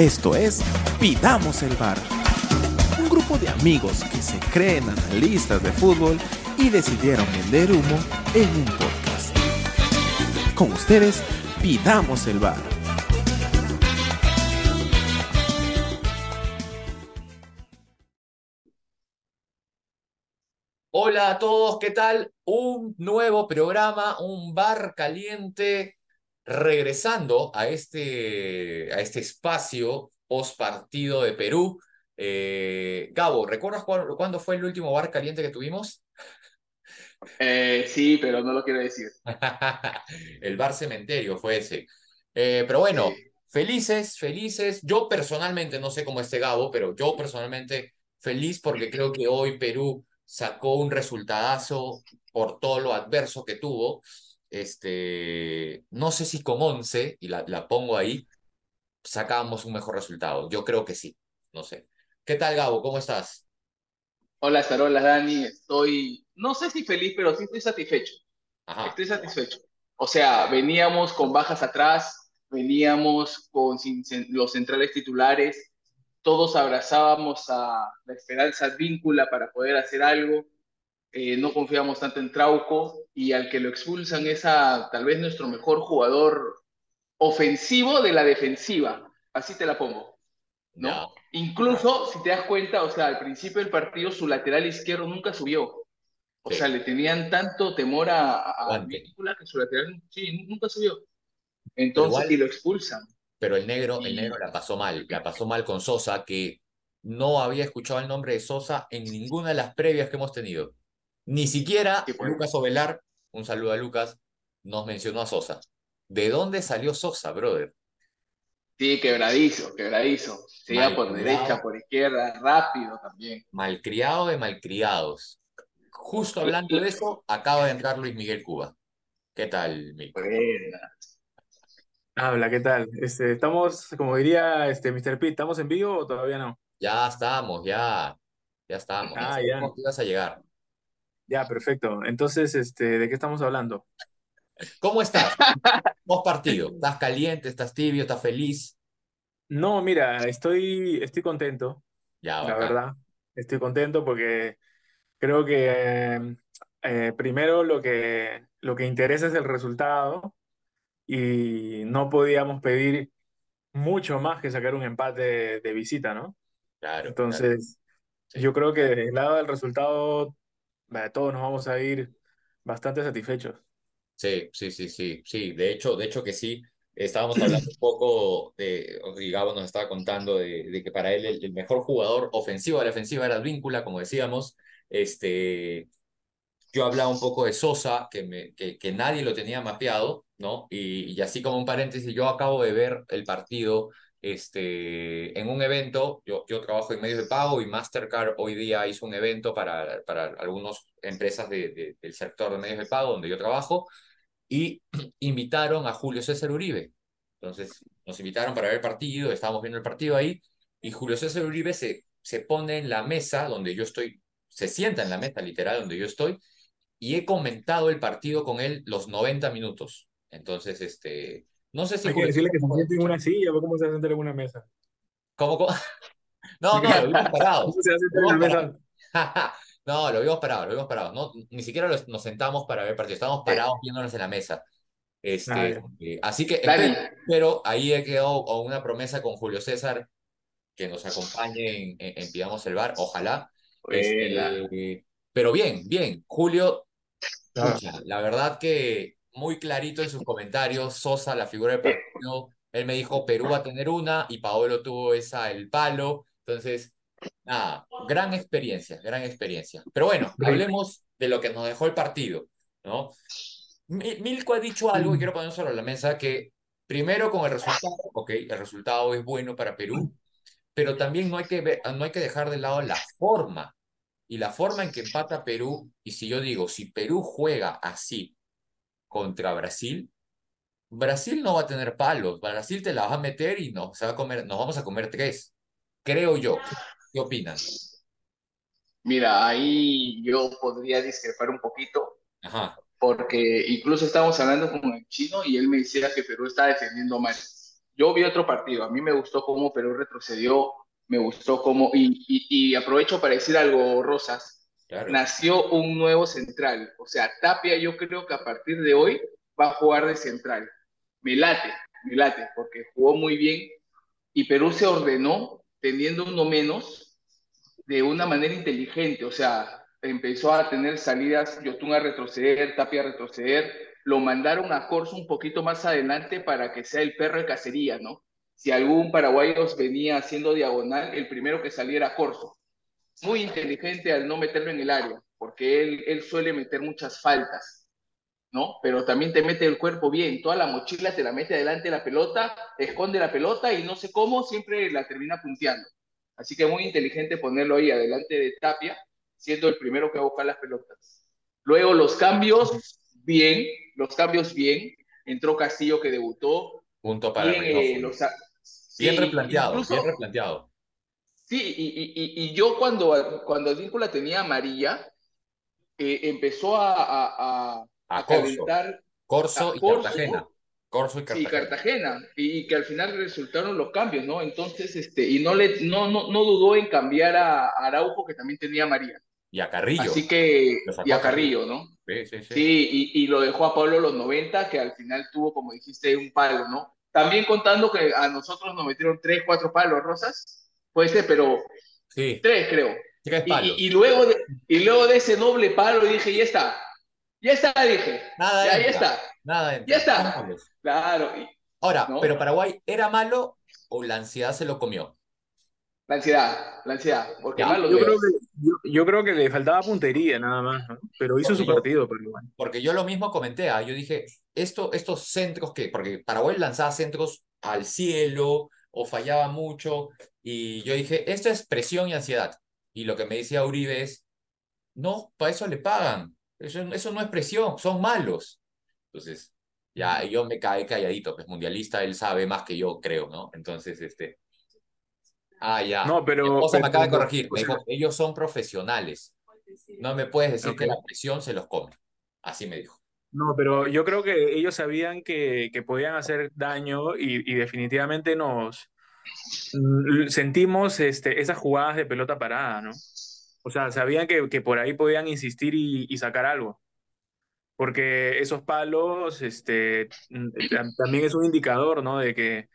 Esto es Pidamos el Bar. Un grupo de amigos que se creen analistas de fútbol y decidieron vender humo en un podcast. Con ustedes, Pidamos el Bar. Hola a todos, ¿qué tal? Un nuevo programa, un bar caliente, regresando a este, a este espacio post partido de Perú. Eh, Gabo, ¿recuerdas cuándo, cuándo fue el último bar caliente que tuvimos? Eh, sí, pero no lo quiero decir. el bar cementerio fue ese. Eh, pero bueno, Sí. felices, felices. Yo personalmente, no sé cómo esté Gabo, pero yo personalmente feliz porque creo que hoy Perú sacó un resultadazo por todo lo adverso que tuvo. Este, no sé si con 11, y la, la pongo ahí, sacábamos un mejor resultado. Yo creo que sí, no sé. ¿Qué tal, Gabo? ¿Cómo estás? Hola, Sarola, Dani. Estoy, no sé si feliz, pero sí estoy satisfecho. Ajá, Estoy satisfecho. O sea, veníamos con bajas atrás, veníamos con sin- sin- los centrales titulares, todos abrazábamos a la esperanza víncula para poder hacer algo. Eh, no confiábamos tanto en Trauco y al que lo expulsan es a tal vez nuestro mejor jugador ofensivo de la defensiva. Así te la pongo. ¿no? Incluso, si te das cuenta, o sea, al principio del partido su lateral izquierdo nunca subió. O Sí. sea, le tenían tanto temor a, a. Víncula que su lateral sí, nunca subió. Entonces, igual, y lo expulsan. pero el negro, el negro la pasó mal, la pasó mal con Sosa, que no había escuchado el nombre de Sosa en ninguna de las previas que hemos tenido. Ni siquiera sí, pues, Lucas Ovelar, un saludo a Lucas, nos mencionó a Sosa. ¿De dónde salió Sosa, brother? sí, quebradizo, quebradizo. Se iba por derecha, por izquierda, rápido también. malcriado de malcriados. Justo La- hablando de eso, acaba de entrar Luis Miguel Cuba. ¿Qué tal? Buena. Habla, ¿qué tal? Este, estamos, como diría este Mr. Pitt, ¿estamos en vivo o todavía no? Ya estamos, ya, ya estamos, Ah, ya, ibas a llegar. Ya, perfecto. Entonces, este, ¿de qué estamos hablando? ¿Cómo estás? Post partido. ¿Estás caliente? ¿Estás tibio? ¿Estás feliz? No, mira, estoy, estoy contento, Ya, la verdad. Estoy contento porque creo que eh, eh, primero lo que, lo que interesa es el resultado y no podíamos pedir mucho más que sacar un empate de, de visita, ¿no? Claro, claro. Entonces, Sí. yo creo que del lado del resultado, todos nos vamos a ir bastante satisfechos. Sí, sí, sí, sí, sí, de hecho, de hecho que sí, estábamos hablando un poco de, nos estaba contando de, que para él el, mejor jugador ofensivo de la ofensiva era Advíncula, como decíamos, este, yo hablaba un poco de Sosa, que, que, que nadie lo tenía mapeado, ¿no? Y, y así como un paréntesis, yo acabo de ver el partido este, en un evento, yo, yo trabajo en medios de pago y Mastercard hoy día hizo un evento para, para algunas empresas de, de- del sector de medios de pago donde yo trabajo y invitaron a Julio César Uribe. Entonces nos invitaron para ver el partido, estábamos viendo el partido ahí y Julio César Uribe se, se pone en la mesa donde yo estoy, se sienta en la mesa literal donde yo estoy y he comentado el partido con él los 90 minutos. Entonces, este, no sé si Hay que decirle que se siente en una silla, ¿cómo se sentar en una mesa? ¿Cómo, cómo? No, no, lo vimos parado. ¿Cómo se a Lo vimos una parado. mesa? No, lo vimos parado, lo vimos parado. No, ni siquiera los- nos sentamos para ver partido, estábamos parados viéndonos en la mesa. Ah, Este, ya. eh, así que espero, pero ahí he quedado con una promesa con Julio César que nos acompañe en, en- en Pidamos el Bar, ojalá. Este, pero bien, bien. Julio, pucha, la verdad que muy clarito en sus comentarios, Sosa, la figura del partido, él me dijo Perú va a tener una y Paolo tuvo esa, el palo. Entonces, nada, gran experiencia, gran experiencia. Pero bueno, hablemos de lo que nos dejó el partido, ¿no? Mi- Milko ha dicho algo y quiero poner sobre la mesa que primero con el resultado, ok, el resultado es bueno para Perú, pero también no hay que ver- no hay que dejar de lado la forma y la forma en que empata Perú. Y si yo digo, si Perú juega así contra Brasil, Brasil no va a tener palos, Brasil te la va a meter y nos, se va a comer, nos vamos a comer tres, creo yo. ¿Qué, opinan? Mira, ahí yo podría discrepar un poquito, Ajá, porque incluso estábamos hablando con el chino y él me decía que Perú está defendiendo mal. yo vi otro partido, a mí me gustó cómo Perú retrocedió, me gustó cómo, y, y, aprovecho para decir algo, Rosas, nació un nuevo central, o sea, Tapia yo creo que a partir de hoy va a jugar de central, me late, me late, porque jugó muy bien y Perú se ordenó teniendo uno menos de una manera inteligente, o sea, empezó a tener salidas, Yotun a retroceder, Tapia a retroceder, lo mandaron a Corso un poquito más adelante para que sea el perro de cacería, ¿no? Si algún paraguayo venía haciendo diagonal, el primero que saliera era Corso. Muy inteligente al no meterlo en el área, porque él, él suele meter muchas faltas, ¿no? Pero también te mete el cuerpo bien, toda la mochila te la mete adelante de la pelota, esconde la pelota y no sé cómo, siempre la termina punteando. Así que muy inteligente ponerlo ahí adelante de Tapia, siendo el primero que va a buscar las pelotas. Luego los cambios, bien, los cambios bien. Entró Castillo que debutó. Punto para bien, eh, bien replanteado, bien replanteado. Sí, y, y, y, yo cuando, cuando Advíncula tenía amarilla, eh, empezó a, a, a, calentar. Corso y Cartagena. Corso y Cartagena. Y Cartagena, y, que al final resultaron los cambios, ¿no? Entonces, este, y no, le, no, no, no dudó en cambiar a Araujo, que también tenía amarilla. Y a Carrillo. Así que, y a Carrillo, ¿no? Sí, sí, sí. Sí, y, y, lo dejó a Pablo los 90, que al final tuvo, como dijiste, un palo, ¿no? También contando que a nosotros nos metieron tres, cuatro palos, Rosas, puede ser, pero sí. tres creo. Tres palos. Y, y, luego de, y luego de ese doble palo dije, ya está, ya está, dije. Nada ya, ya está. Nada Ya está. Claro. Ahora, pero Paraguay, ¿era malo o la ansiedad se lo comió? La ansiedad, la ansiedad. Porque yo, creo que, yo, creo que le faltaba puntería nada más, pero hizo su partido. Porque yo lo mismo comenté, ¿ah? yo dije, esto, estos centros que, porque Paraguay lanzaba centros al cielo o fallaba mucho, y yo dije, esto es presión y ansiedad. Y lo que me decía Uribe es, no, para eso le pagan, eso, eso no es presión, son malos. Entonces, ya yo me caí calladito, pues mundialista, él sabe más que yo, creo, ¿no? Entonces, este, Ah, ya. No, pero. me acaba de corregir. Me dijo, ellos son profesionales. No me puedes decir que la presión se los come. Así me dijo. No, pero yo creo que ellos sabían que, que podían hacer daño y, y definitivamente nos mm, sentimos este, esas jugadas de pelota parada, ¿no? O sea, sabían que, que por ahí podían insistir y, y, sacar algo. Porque esos palos este, mm, también es un indicador, ¿no? De que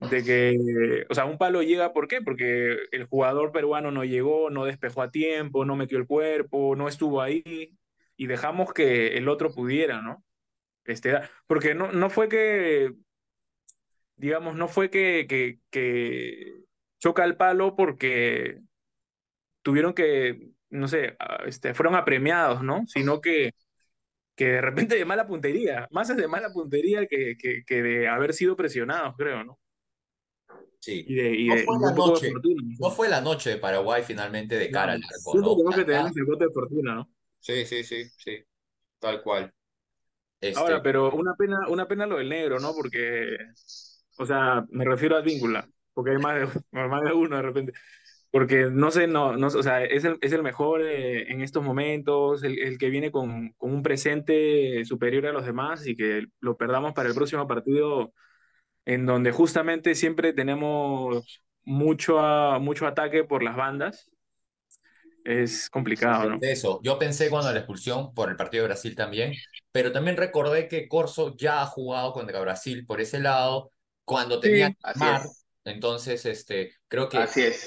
de que, o sea, un palo llega, ¿por qué? Porque el jugador peruano no llegó, no despejó a tiempo, no metió el cuerpo, no estuvo ahí y dejamos que el otro pudiera, ¿no? Este, porque no, no fue que, digamos, no fue que, que, que choca el palo porque tuvieron que, no sé, este, fueron apremiados, ¿no? Sino que, que de repente de mala puntería, más es de mala puntería que, que, que de haber sido presionados, creo, ¿no? Sí. no, fue la noche, no fue la noche de Paraguay finalmente de cara al arco, ¿no? que tener de fortuna, ¿no? Sí, sí, sí, sí. Tal cual. Este... Ahora, pero una pena, una pena lo del negro, ¿no? Porque, o sea, me refiero a Víncula, porque hay más de, más de uno de repente. Porque no sé, no, no o sea, es el, es el mejor eh, en estos momentos, el, el que viene con, con un presente superior a los demás y que lo perdamos para el próximo partido en donde justamente siempre tenemos mucho, mucho ataque por las bandas. Es complicado, ¿no? Eso, yo pensé cuando la expulsión por el partido de Brasil también, pero también recordé que Corso ya ha jugado contra Brasil por ese lado cuando tenía Neymar, entonces este, creo que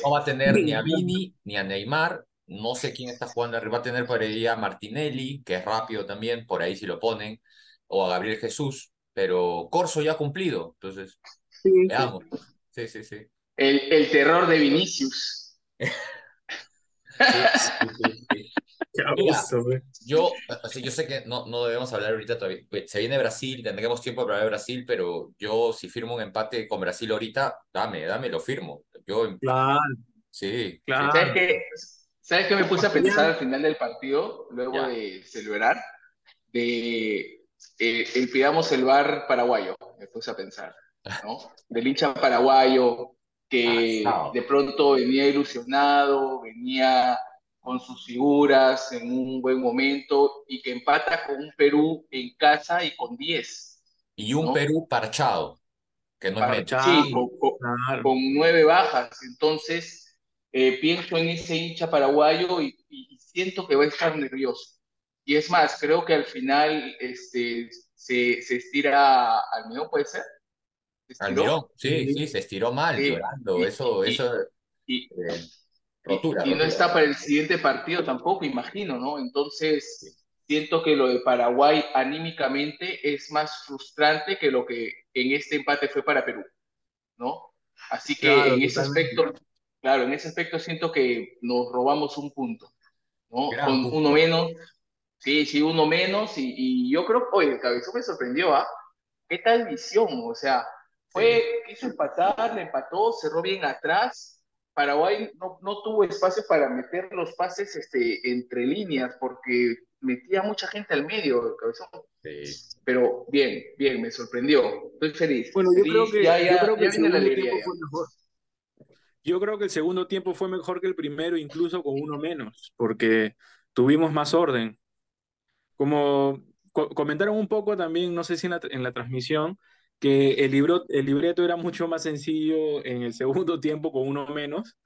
no va a tener ni a Vini ni a Neymar, no sé quién está jugando arriba, va a tener por ahí a Martinelli, que es rápido también, por ahí si lo ponen, o a Gabriel Jesús, pero Corso ya ha cumplido, entonces veamos. Sí, sí, sí. El, el terror de Vinicius. yo, yo sé que no, no debemos hablar ahorita todavía. Se viene Brasil, tendremos tiempo para ver Brasil, pero yo si firmo un empate con Brasil ahorita, dame, dame, lo firmo. Yo, claro. Sí. Claro. ¿Sabes qué? ¿Sabes qué me puse a pensar al final del partido, luego de celebrar? De eh, el bar paraguayo, me puse a pensar, ¿no? Del hincha paraguayo que ah, de pronto venía ilusionado, venía con sus figuras en un buen momento y que empata con un Perú en casa y con 10. Y un Perú parchado. que no es Sí, con, nueve bajas. Entonces, eh, pienso en ese hincha paraguayo y, siento que va a estar nervioso. Y es más, creo que al final este, se, se estira al medio, ¿puede ser? Almirón, sí, sí, se estiró mal, llorando. eso, eso. Y, eh, y no está para el siguiente partido tampoco, imagino, ¿no? Entonces, siento que lo de Paraguay anímicamente es más frustrante que lo que en este empate fue para Perú, ¿no? Así que en ese aspecto, claro, en ese aspecto siento que nos robamos un punto, ¿no? Con uno menos, sí, sí, uno menos, y, y yo creo, oye, el cabezón me sorprendió, ¿ah? ¿Qué tal visión? O sea, fue, quiso empatar, le empató, cerró bien atrás, Paraguay no, no, tuvo espacio para meter los pases este, entre líneas porque metía mucha gente al medio, cabezón. Sí. Pero bien, bien, me sorprendió. Estoy feliz. Bueno, yo creo que, yo creo que el segundo tiempo fue mejor. Yo creo que el segundo tiempo fue mejor que el primero, incluso con uno menos, porque tuvimos más orden. Como comentaron un poco también, no sé si en la, en la transmisión, que el, libro, el libreto era mucho más sencillo en el segundo tiempo con uno menos.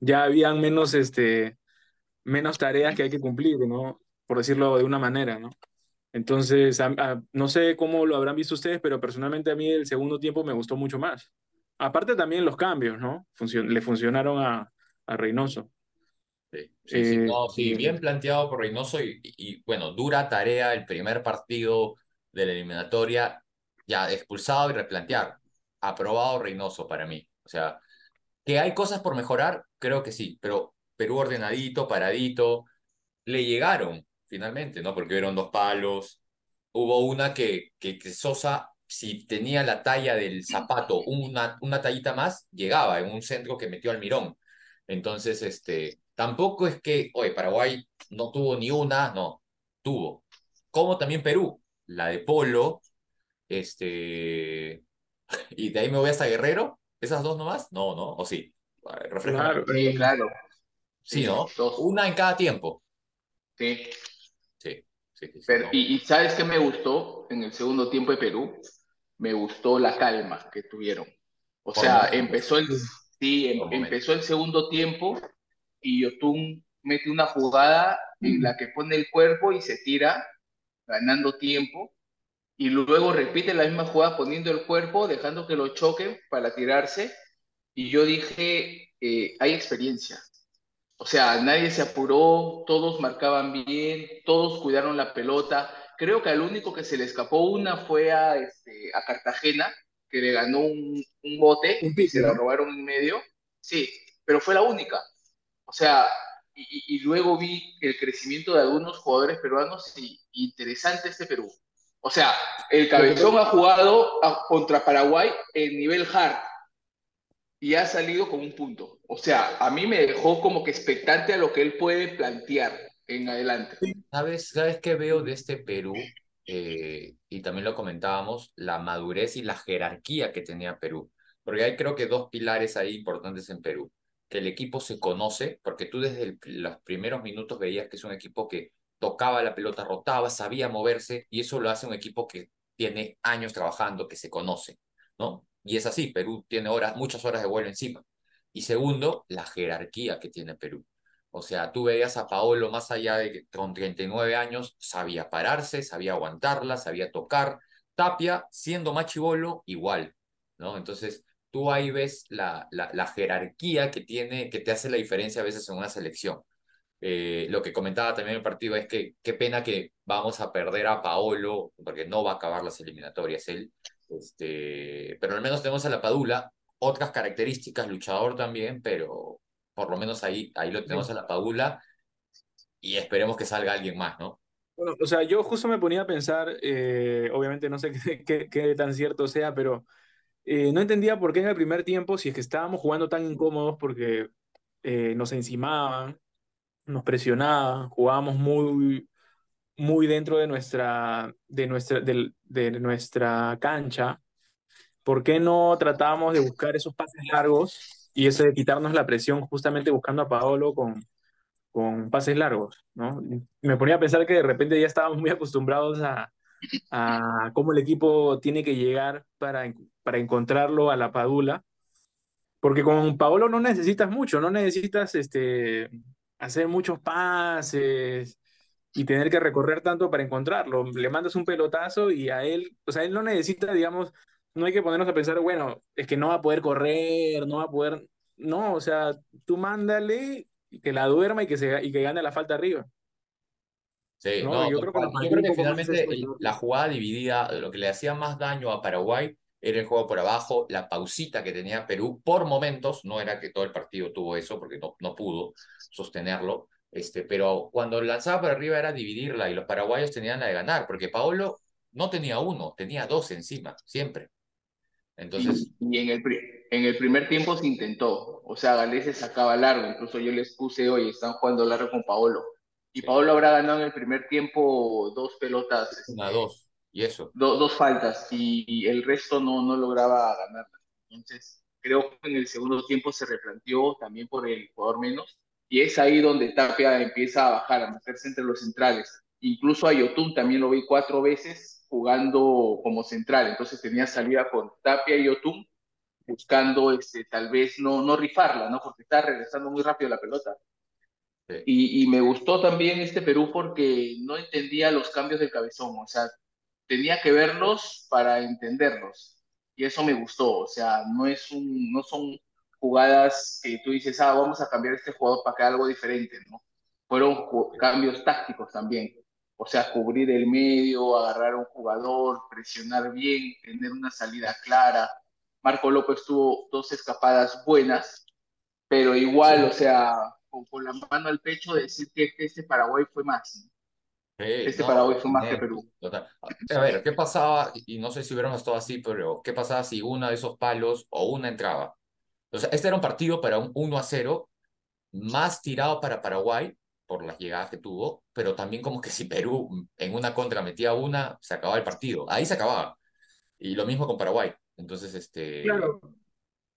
Ya habían menos, este, menos tareas que hay que cumplir, ¿no? Por decirlo de una manera, ¿no? Entonces, no sé cómo lo habrán visto ustedes, pero personalmente a mí el segundo tiempo me gustó mucho más. Aparte también los cambios, ¿no? le funcionaron a, a Reynoso. Sí, sí, sí, eh, sí, bien planteado por Reynoso y, y, bueno, dura tarea el primer partido de la eliminatoria ya expulsado y replantear. Aprobado Reynoso para mí. O sea, que hay cosas por mejorar, creo que sí, pero Perú ordenadito, paradito, le llegaron finalmente, ¿no? Porque vieron dos palos. Hubo una que, que, Sosa, si tenía la talla del zapato, una, una tallita más, llegaba en un centro que metió al mirón. Entonces, este, tampoco es que, oye, Paraguay no tuvo ni una, no, tuvo. Como también Perú, la de Polo, este. Y de ahí me voy hasta Guerrero. ¿Esas dos nomás? No, ¿no? ¿O sí? Claro, claro. Sí, ¿no? Una en cada tiempo. Sí. Sí, sí, Pero, y, ¿sabes qué me gustó en el segundo tiempo de Perú? Me gustó la calma que tuvieron. O sea, empezó el, sí, em, empezó el segundo tiempo y Yotun mete una jugada en la que pone el cuerpo y se tira, ganando tiempo y luego repite la misma jugada poniendo el cuerpo, dejando que lo choquen para tirarse. Y yo dije, eh, hay experiencia. O sea, nadie se apuró, todos marcaban bien, todos cuidaron la pelota. Creo que al único que se le escapó una fue a, este, a Cartagena, que le ganó un, un bote y se la robaron en medio. Sí, pero fue la única. O sea, y, y, luego vi el crecimiento de algunos jugadores peruanos y interesante este Perú. O sea, el Cabezón ha jugado contra Paraguay en nivel hard y ha salido con un punto. O sea, a mí me dejó como que expectante a lo que él puede plantear en adelante. ¿Sabes, ¿sabes qué veo de este Perú? Eh, y también lo comentábamos, la madurez y la jerarquía que tenía Perú. Porque hay creo que dos pilares ahí importantes en Perú. Que el equipo se conoce, porque tú desde los primeros minutos veías que es un equipo que tocaba la pelota, rotaba, sabía moverse, y eso lo hace un equipo que tiene años trabajando, que se conoce, ¿no? Y es así, Perú tiene horas, muchas horas de vuelo encima. Y segundo, la jerarquía que tiene Perú. O sea, tú veías a Paolo más allá de que con 39 años sabía pararse, sabía aguantarla, sabía tocar. Tapia, siendo machibolo, igual, ¿no? Entonces, tú ahí ves la, la, la jerarquía que tiene, que te hace la diferencia a veces en una selección. Eh, lo que comentaba también el partido es que qué pena que vamos a perder a Paolo, porque no va a acabar las eliminatorias él. Este, pero al menos tenemos a la Padula, otras características, luchador también, pero por lo menos ahí, ahí lo tenemos a la Padula y esperemos que salga alguien más, ¿no? Bueno, o sea, yo justo me ponía a pensar, eh, obviamente no sé qué, tan cierto sea, pero eh, no entendía por qué en el primer tiempo, si es que estábamos jugando tan incómodos porque nos encimaban, nos presionaban, jugábamos muy, muy dentro de nuestra, de nuestra, de, de nuestra cancha. ¿Por qué no tratábamos de buscar esos pases largos y ese de quitarnos la presión justamente buscando a Paolo con, con pases largos? ¿no? Me ponía a pensar que de repente ya estábamos muy acostumbrados a, a cómo el equipo tiene que llegar para para encontrarlo a la Padula, porque con Paolo no necesitas mucho, no necesitas este, hacer muchos pases y tener que recorrer tanto para encontrarlo. Le mandas un pelotazo y a él, o sea, él no necesita, digamos, no hay que ponernos a pensar, bueno, es que no va a poder correr, no va a poder, no, o sea, tú mándale que la duerma y que, se, y que gane la falta arriba. Sí, no, yo, creo que, finalmente la jugada dividida, lo que le hacía más daño a Paraguay era el juego por abajo, la pausita que tenía Perú por momentos, no era que todo el partido tuvo eso, porque no, no pudo sostenerlo, este, pero cuando lanzaba para arriba era dividirla y los paraguayos tenían la de ganar, porque Paolo no tenía uno, tenía dos encima, siempre. Entonces... Y, en, el, en el primer tiempo se intentó, o sea, Galés se sacaba largo, incluso yo les puse hoy, están jugando largo con Paolo. Y Paolo habrá ganado en el primer tiempo dos pelotas. Una, este, dos, y eso. dos faltas, y, el resto no, no lograba ganar. Entonces, creo que en el segundo tiempo se replanteó también por el jugador menos, y es ahí donde Tapia empieza a bajar, a meterse entre los centrales. Incluso a Yotun también lo vi cuatro veces jugando como central, entonces tenía salida con Tapia y Yotun buscando este, tal vez no, no rifarla, ¿no? porque está regresando muy rápido la pelota. Y, y, me gustó también este Perú porque no entendía los cambios de cabezón, o sea, tenía que verlos para entenderlos. Y eso me gustó, o sea, no, es un, no son jugadas que tú dices, ah, vamos a cambiar este jugador para que haga algo diferente, ¿no? Fueron cambios tácticos también. O sea, cubrir el medio, agarrar a un jugador, presionar bien, tener una salida clara. Marco López tuvo dos escapadas buenas, pero igual, o sea, con, la mano al pecho decir que este Paraguay fue más. Este Paraguay fue más que Perú. A ver, ¿qué pasaba? Y no sé si hubiéramos estado así, pero ¿qué pasaba si una de esos palos o una entraba? O sea, este era un partido para un 1 a 0, más tirado para Paraguay por las llegadas que tuvo, pero también como que si Perú en una contra metía una, se acababa el partido. Ahí se acababa. Y lo mismo con Paraguay. Entonces, este... Claro,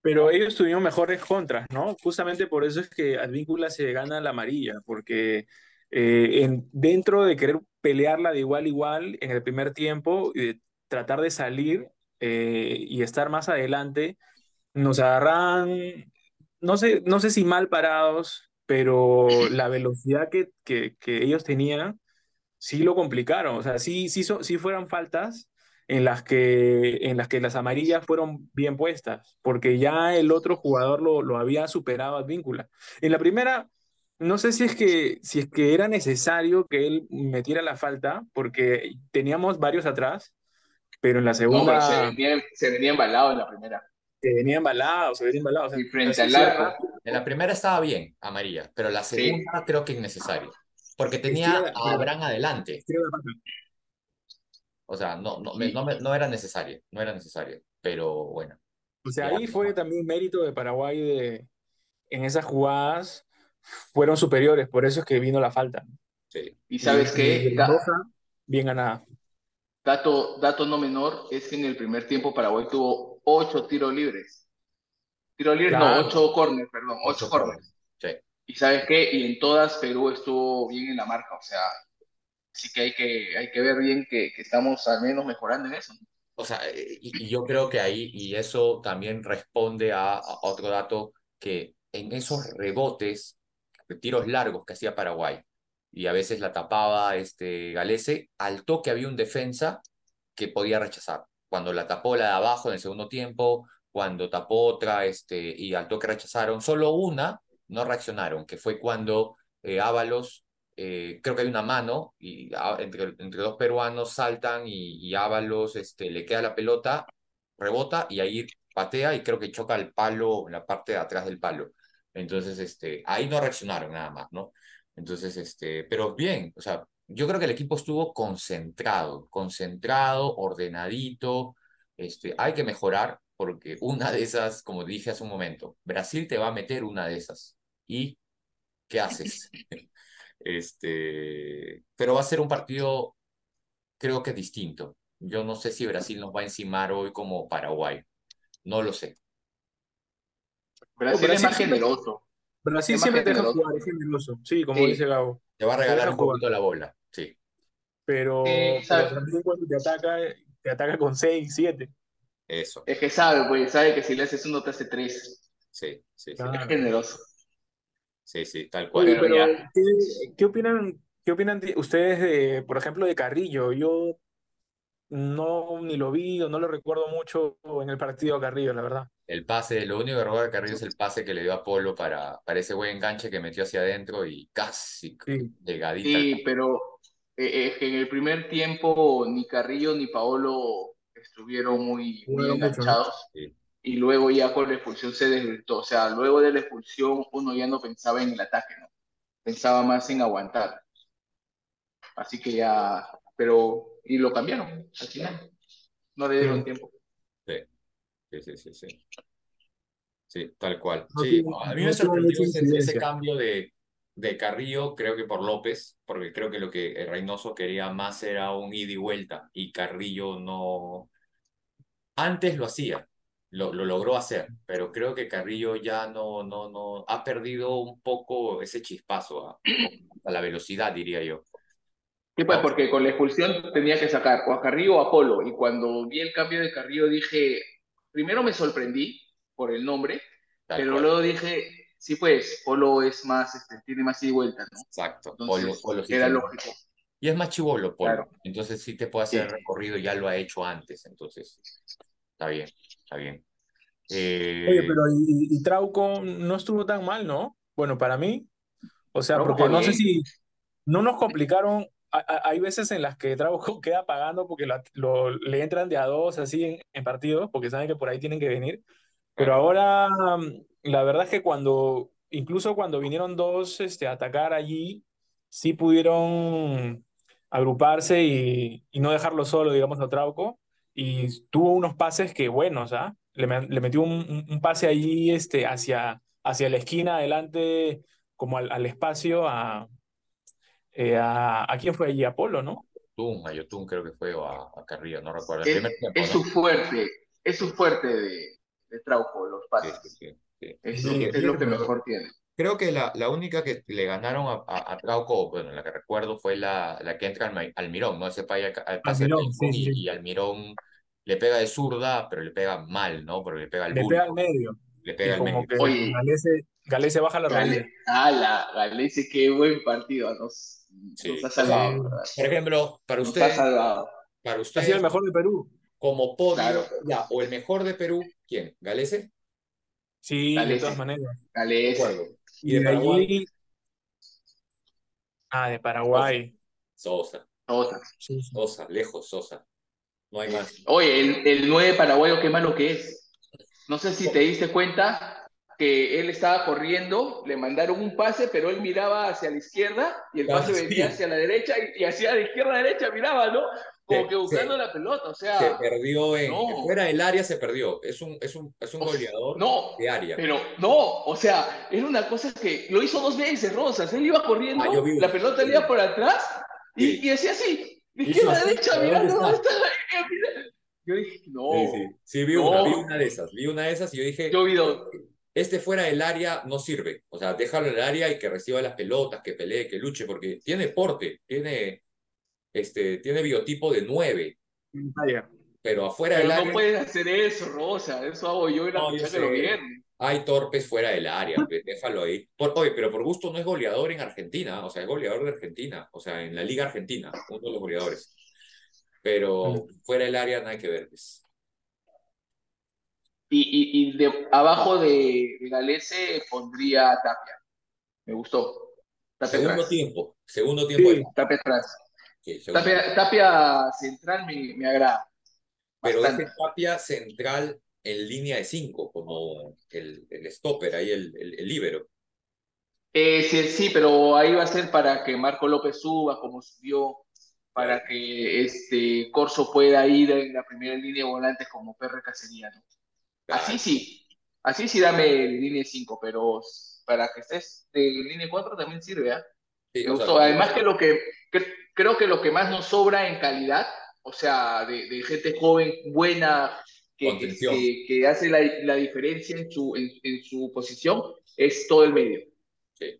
pero ellos tuvieron mejores contras, ¿no? Justamente por eso es que Advíncula se gana la amarilla, porque eh, en, dentro de querer pelearla de igual a igual en el primer tiempo y de tratar de salir eh, y estar más adelante, nos agarran, no sé, no sé si mal parados, pero la velocidad que, que, que ellos tenían sí lo complicaron. O sea, sí, sí, sí fueran faltas en las, que, en las que las amarillas fueron bien puestas, porque ya el otro jugador lo, lo había superado a Víncula. En la primera, no sé si es, que, si es que era necesario que él metiera la falta, porque teníamos varios atrás, pero en la segunda... se, venía, se venía embalado en la primera que venía embalado, se venía embalado. y frente al arco. En la primera estaba bien, amarilla, pero la segunda creo que innecesario. Porque tenía a Abraham adelante. O sea, no, no, no, no, era necesario, no era necesario, pero bueno. O sea, ahí fue también mérito de Paraguay de, en esas jugadas fueron superiores, por eso es que vino la falta. Sí. Y sabes qué, bien ganada. Dato, dato no menor es que en el primer tiempo Paraguay tuvo ocho tiros libres. Tiro libre, no, ocho corners, perdón, ocho, corners. Sí. Y sabes qué, y en todas Perú estuvo bien en la marca, o sea, sí que hay que, hay que ver bien que, que estamos al menos mejorando en eso. O sea, y, y, yo creo que ahí, y eso también responde a, a otro dato, que en esos rebotes, tiros largos que hacía Paraguay, y a veces la tapaba este Galese, al toque había un defensa que podía rechazar. Cuando la tapó la de abajo en el segundo tiempo, cuando tapó otra este, y al toque rechazaron, solo una no reaccionaron, que fue cuando eh, Ábalos, eh, creo que hay una mano, y entre, entre dos peruanos saltan y, Ábalos este, le queda la pelota, rebota y ahí patea y creo que choca el palo, la parte de atrás del palo. Entonces, este, ahí no reaccionaron nada más, ¿no? Entonces, este, pero bien, o sea, yo creo que el equipo estuvo concentrado, concentrado, ordenadito. Este, hay que mejorar porque una de esas, como dije hace un momento, Brasil te va a meter una de esas. ¿Y qué haces? este, pero va a ser un partido, creo que distinto. Yo no sé si Brasil nos va a encimar hoy como Paraguay. No lo sé. Brasil, es más generoso. Brasil siempre te deja jugar, es generoso. Sí, como dice Gabo. Te va a regalar un poquito la bola, sí. Pero, también cuando te ataca, te ataca con 6, 7. Eso. Es que sabe, pues sabe que si le haces uno te hace tres. Sí, sí, sí. Claro. Es generoso. Sí, sí, tal cual. Oye, Pero pero. ¿qué, qué opinan, qué opinan de- ustedes de, por ejemplo, de Carrillo? Yo no ni lo vi o no lo recuerdo mucho en el partido de Carrillo, la verdad. El pase, lo único que roba de Carrillo es el pase que le dio a Polo para, para ese buen enganche que metió hacia adentro y casi Sí. llegadita. al- Sí, pero eh, es que en el primer tiempo ni Carrillo ni Paolo estuvieron muy, enganchados. Sí. Y luego ya con la expulsión se desvirtó. O sea, luego de la expulsión uno ya no pensaba en el ataque, ¿no? Pensaba más en aguantar. Así que ya, pero, y lo cambiaron al final. No le dieron Sí. tiempo. Sí, sí, sí, sí, sí. Tal cual. No Sí, a mí no me sorprendió ese, cambio de, de Carrillo, creo que por López, porque creo que lo que Reynoso quería más era un ida y vuelta, y Carrillo no. Antes lo hacía, lo, lo logró hacer, pero creo que Carrillo ya no, no, no, ha perdido un poco ese chispazo, a, a la velocidad, diría yo. Sí, pues porque con la expulsión tenía que sacar o a Carrillo o a Polo. Y cuando vi el cambio de Carrillo dije, primero me sorprendí por el nombre, Tal pero cual. luego dije, sí, pues Polo es más, este, tiene más ida y vuelta, ¿no? Exacto. Entonces, Polo, Polo sí era lógico. Y es más chivolo, Polo. Claro. Entonces sí te puede hacer Sí. recorrido, ya lo ha hecho antes. Entonces, está bien, está bien. Eh, Oye, pero y, Trauco no estuvo tan mal, ¿no? Bueno, para mí, o sea, Trauco porque no sé si no nos complicaron. Hay veces en las que Trauco queda pagando porque lo- lo- le entran de a dos así en, en partidos, porque saben que por ahí tienen que venir. Pero ahora, mm, la verdad es que cuando, incluso cuando vinieron dos este, a atacar allí, sí pudieron agruparse y, y no dejarlo solo, digamos, a Trauco. Y tuvo unos pases que buenos, ¿ah? Le, le metió un pase allí este, hacia, hacia la esquina, adelante, como al, al espacio, a, eh, a, ¿a quién fue allí? Apolo, ¿no? Yotun, a Yotun creo que fue o a, a Carrillo, no recuerdo. El Es, primer tiempo, es ¿no? su fuerte, es su fuerte de, de Trauco, los pases. sí, sí, sí. Es, Sí, es lo que mejor tiene. Creo que la, la única que le ganaron a, a, a Trauco, bueno, la que recuerdo fue la, la que entra al, Ma- Almirón, ¿no? Ese paya- al pase al Almirón, sí, y, sí. y Almirón le pega de zurda, pero le pega mal, ¿no? Porque le pega al Le pega al medio. le pega al medio. que Oye. Galese, Galese baja la rodilla. Gale, ala, Galese, qué buen partido. Nos, Sí. nos ha salvado, ¿verdad? Por ejemplo, para Nos ha ustedes, salvado. para Ha sido el mejor de Perú. como podio, Claro. ya, o el mejor de Perú, ¿quién? ¿Galese? Sí, de todas maneras. De Galese. acuerdo. Y ¿Y de de Paraguay? allí. Ah, de Paraguay. Sosa, Sosa. Sí, sí. Sosa, lejos, Sosa. No hay más. Oye, el, el 9 paraguayo, qué malo que es. No sé si te diste cuenta que él estaba corriendo, le mandaron un pase, pero él miraba hacia la izquierda y el Ah, pase sí. venía hacia la derecha y, y hacia la izquierda a derecha miraba, ¿no? Como que buscando sí. la pelota, o Se sea, perdió en, no. fuera del área se perdió. Es un, es un, es un sea, goleador no, de área. pero no, o sea, era una cosa que lo hizo dos veces, Rosas. Él iba corriendo, Ah, vi. la pelota le iba por atrás y, Sí. y hacía así, de izquierda a derecha, ¿pero mirando dónde final- Yo dije, no, Sí, sí. Sí, vi No. una, vi una de esas, vi una de esas y yo dije, yo vi dos. Este fuera del área no sirve. O sea, déjalo en el área y que reciba las pelotas, que pelee, que luche, porque tiene porte, tiene, este, tiene biotipo de nueve, Vaya. pero afuera Pero del no área puedes hacer eso, Rosa. Eso hago yo en la No, yo viernes. hay torpes fuera del área, déjalo ahí. Por, oye, pero por gusto no es goleador en Argentina, o sea, es goleador de Argentina, o sea, en la Liga Argentina, uno de los goleadores. Pero fuera del área nada que ver, pues. Y, y, y de abajo de, de Galese pondría a Tapia. Me gustó. Tapia Segundo atrás. tiempo, segundo tiempo. Sí. Tapia atrás. Sí, Tapia, Tapia central me, me agrada. Pero este Tapia central en línea de cinco, como el, el stopper, ahí el, el, el líbero. Eh, sí, sí, pero ahí va a ser para que Marco López suba como subió, para que este Corso pueda ir en la primera línea de volantes como Perre Cacería, ¿no? Así sí, así sí dame línea 5, pero para que estés de línea 4 también sirve. Sí, Me sea, gustó. Además que lo que, que- creo que lo que más nos sobra en calidad, o sea, de, de gente joven, buena, que, hace la, la diferencia en su, en, en su posición, es todo el medio. sí.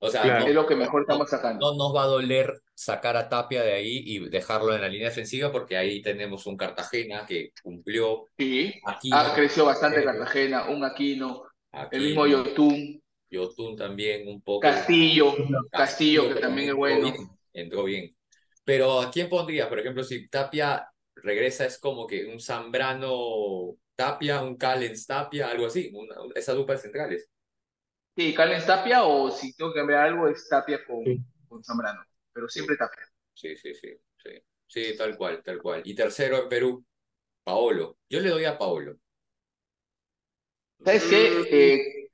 O sea, Claro. no, Es lo que mejor estamos sacando. no nos va a doler sacar a Tapia de ahí y dejarlo en la línea defensiva porque ahí tenemos un Cartagena que cumplió Sí, aquí. ha crecido bastante Cartagena, un Aquino, el mismo Yotun, Yotun también un poco. Castillo, Castillo que también es bueno. bien, entró bien. Pero ¿a quién pondría? Por ejemplo, si Tapia regresa, es como que un Zambrano Tapia, un Callens Tapia, algo así, una, esa dupla de centrales. Sí, Callens Tapia o si tengo que cambiar algo es Tapia con, Sí. con Zambrano, pero siempre Tapia. Sí, sí, sí, sí. Sí, tal cual, tal cual. Y tercero en Perú, Paolo. Yo le doy a Paolo. ¿Sabes qué? Eh,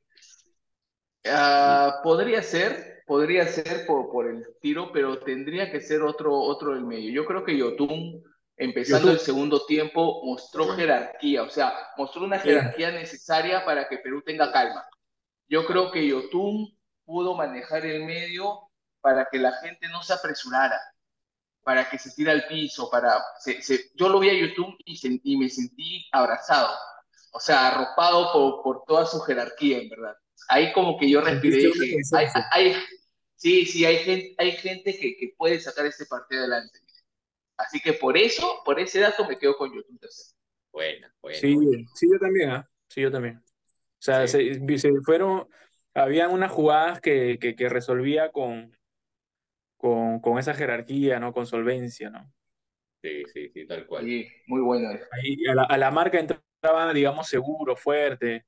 ah, podría ser, podría ser por, por el tiro, pero tendría que ser otro, otro del medio. Yo creo que Yotun, empezando Yotun. el segundo tiempo, mostró jerarquía, o sea, mostró una Sí. jerarquía necesaria para que Perú tenga calma. Yo creo que Yotun pudo manejar el medio para que la gente no se apresurara, para que se tire al piso, para... se- se- yo lo vi a Yotun y, me sentí abrazado, o sea, arropado por, por toda su jerarquía, en verdad. Ahí como que yo respiré y dije, hay, hay- sí, sí, hay gente, hay gente que, que puede sacar este partido adelante. Así que por eso, por ese dato me quedo con Yotun tercero. Buena, buena. Sí, sí, yo también, ¿ah? Sí, yo también. O sea, Sí. se, se fueron, habían unas jugadas que, que, que resolvía con, con, con esa jerarquía, ¿no? Con solvencia, ¿no? Sí, sí, sí, tal cual. Sí, muy bueno eso. Ahí a la, a la marca entraba, digamos, seguro, fuerte.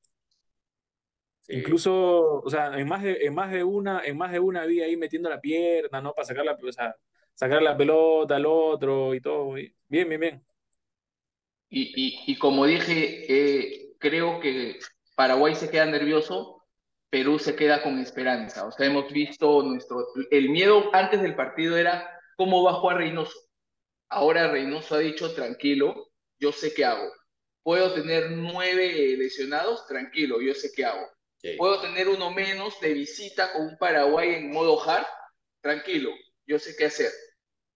Sí. Incluso, o sea, en más de, en más de una, en más de una había ahí metiendo la pierna, ¿no? Para sacar la, o sea, sacar la pelota al otro y todo. y- Bien, bien, bien. Y, y, y como dije, eh, creo que Paraguay se queda nervioso, Perú se queda con esperanza. O sea, hemos visto nuestro... El miedo antes del partido era cómo va a jugar Reynoso. Ahora Reynoso ha dicho, tranquilo, yo sé qué hago. Puedo tener nueve lesionados, tranquilo, yo sé qué hago. Sí. Puedo tener uno menos de visita con un Paraguay en modo hard, tranquilo, yo sé qué hacer.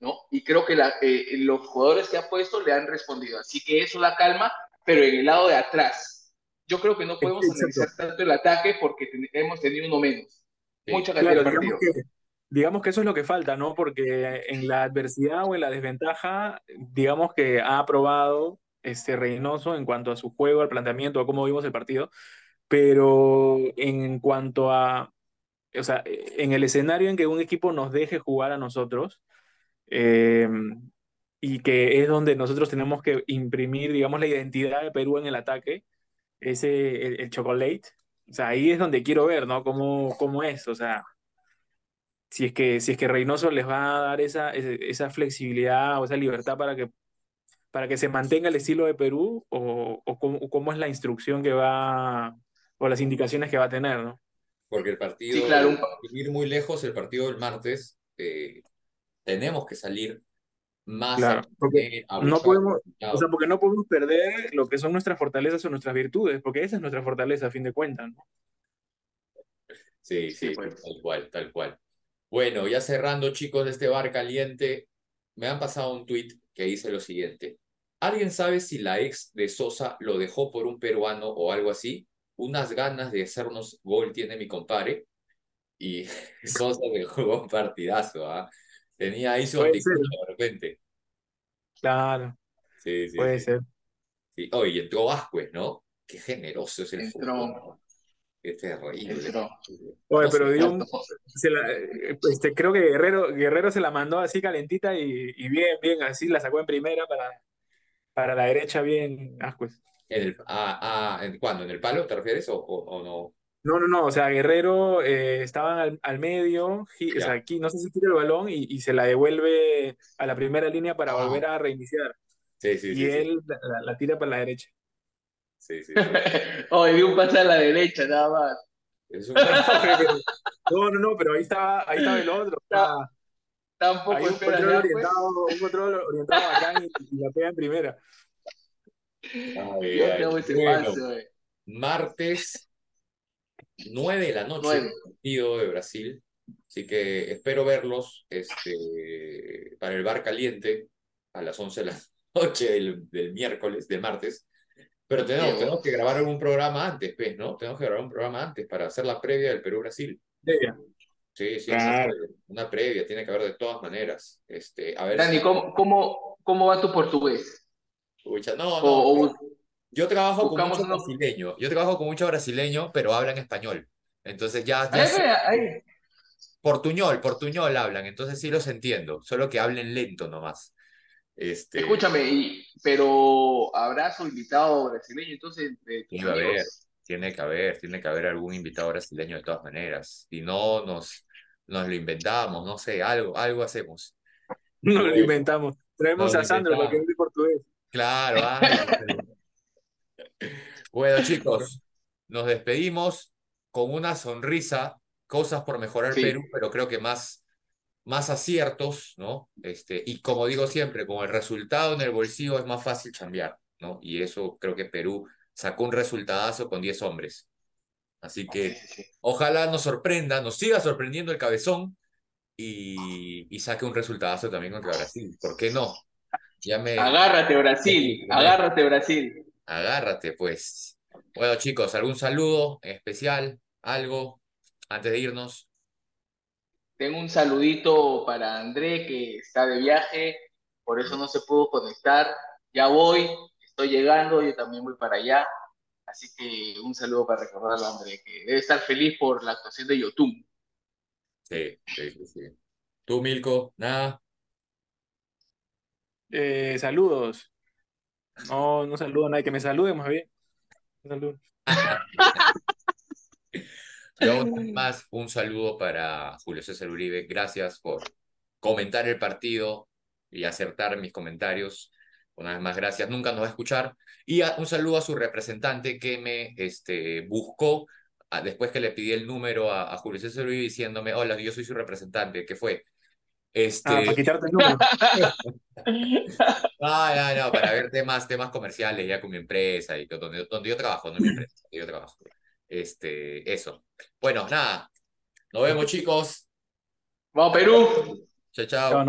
¿no? Y creo que la, eh, los jugadores que ha puesto le han respondido. Así que eso la calma, pero en el lado de atrás. Yo creo que no podemos Exacto. analizar tanto el ataque porque ten- hemos tenido uno menos. Sí. Mucha cantidad Claro, de digamos que, digamos que eso es lo que falta, ¿no? Porque en la adversidad o en la desventaja, digamos que ha aprobado este Reynoso en cuanto a su juego, al planteamiento, a cómo vimos el partido, pero en cuanto a, o sea, en el escenario en que un equipo nos deje jugar a nosotros, eh, y que es donde nosotros tenemos que imprimir, digamos, la identidad de Perú en el ataque, ese, el, el chocolate, o sea, ahí es donde quiero ver, ¿no? Cómo, cómo es, o sea si es que, si es que Reynoso les va a dar esa, esa flexibilidad o esa libertad para que, para que se mantenga el estilo de Perú o, o cómo, o cómo es la instrucción que va o las indicaciones que va a tener, ¿no? Porque el partido, Sí, claro, ir muy lejos, el partido del martes, eh, tenemos que salir más Claro, a, porque a no podemos-. O sea, porque no podemos perder lo que son nuestras fortalezas o nuestras virtudes, porque esa es nuestra fortaleza a fin de cuentas, ¿no? Sí, Sí, sí, pues. tal cual, tal cual. Bueno, ya cerrando, chicos, de este bar caliente, me han pasado un tweet que dice lo siguiente. ¿Alguien sabe si la ex de Sosa lo dejó por un peruano o algo así? Unas ganas de hacernos gol tiene mi compadre. Y Sosa me jugó un partidazo, ¿ah? Tenía ahí su Puede anticucho ser. de repente. Claro, Sí, sí, puede sí. ser. Sí. Oye, y entró Vázquez, ¿no? Qué generoso es el Entró. fútbol. Qué terrible. Entró. Oye, pero dio un- se la- este, creo que Guerrero, Guerrero se la mandó así calentita y, y bien, bien, así la sacó en primera para, para la derecha, bien. En el, ah, ah, ¿en, ¿cuándo? ¿En el palo te refieres o, o, o no? No, no, no, o sea, Guerrero eh, estaban al, al medio, gi- o Ya. sea, aquí no sé si tira el balón y, y se la devuelve a la primera línea para Ah. volver a reiniciar. Sí, sí, y sí, sí. él la, la- la tira para la derecha. Sí, sí, sí. Oye, di un pase a la derecha, nada más. Es un- No, no, no, pero ahí estaba, ahí estaba el otro. Tampoco Hay un esperas control ya, pues. orientado, un control orientado bacán y, y la pega en primera. Ay, Yo ay. te hago ese Bueno, pase, martes, 9 de la noche, el partido de Brasil. Así que espero verlos este, para el bar caliente a las 11 de la noche del, del miércoles, del martes. Pero tenemos, tenemos que grabar un programa antes, pues, ¿no? Tenemos que grabar un programa antes para hacer la previa del Perú-Brasil. Previa. Sí, sí, Claro. una, previa, tiene que haber de todas maneras. Este, a ver Dani, si... ¿cómo, cómo, cómo va tu portugués? Pucha, no, O, no, o yo trabajo con buscamos mucho uno. brasileño, yo trabajo con mucho brasileño, pero hablan español. Entonces ya, ya Ay, sé, ay, portuñol, portuñol hablan, entonces sí los entiendo, solo que hablen lento nomás. Este, escúchame, y- pero habrá su invitado brasileño, entonces, tus haber, tiene que haber, tiene que haber algún invitado brasileño de todas maneras. Si no, nos, nos lo inventamos, no sé, algo, algo hacemos. Nos lo inventamos. Traemos nos a Sandro para que inventamos. hable portugués. Claro, algo. Bueno, chicos, nos despedimos con una sonrisa, cosas por mejorar Sí, Perú, pero creo que más, más aciertos, ¿no? Este, y como digo siempre, con el resultado en el bolsillo es más fácil chambear, ¿no? Y eso creo que Perú sacó un resultadazo con 10 hombres. Así sí, que sí, sí. ojalá nos sorprenda, nos siga sorprendiendo el cabezón y, y saque un resultadazo también contra Brasil. ¿Por qué no? Ya me, Agárrate, Brasil, agárrate, Brasil. Agárrate, pues. Bueno, chicos, ¿algún saludo en especial? ¿Algo antes de irnos? Tengo un saludito para André que está de viaje, por eso no se pudo conectar. Ya voy, estoy llegando, yo también voy para allá. Así que un saludo para recordarle a André, que debe estar feliz por la actuación de Yotun. Sí, sí, sí, sí. ¿Tú, Milko? ¿Nada? Eh, saludos. No, no saludo a nadie. Que me salude más bien. Un saludo. Yo más un saludo para Julio César Uribe. Gracias por comentar el partido y acertar mis comentarios. Una vez más, gracias. Nunca nos va a escuchar. Y un saludo a su representante que me este, buscó después que le pedí el número a, a Julio César Uribe diciéndome, hola, yo soy su representante. ¿Qué fue? Ah, para Este, quitarte el número. no, no, no, para ver temas, temas comerciales ya con mi empresa y donde, donde yo trabajo, no en mi empresa, donde yo trabajo. Este, eso. Bueno, nada. Nos vemos, chicos. ¡Vamos, Perú! Chao, chao. Chao,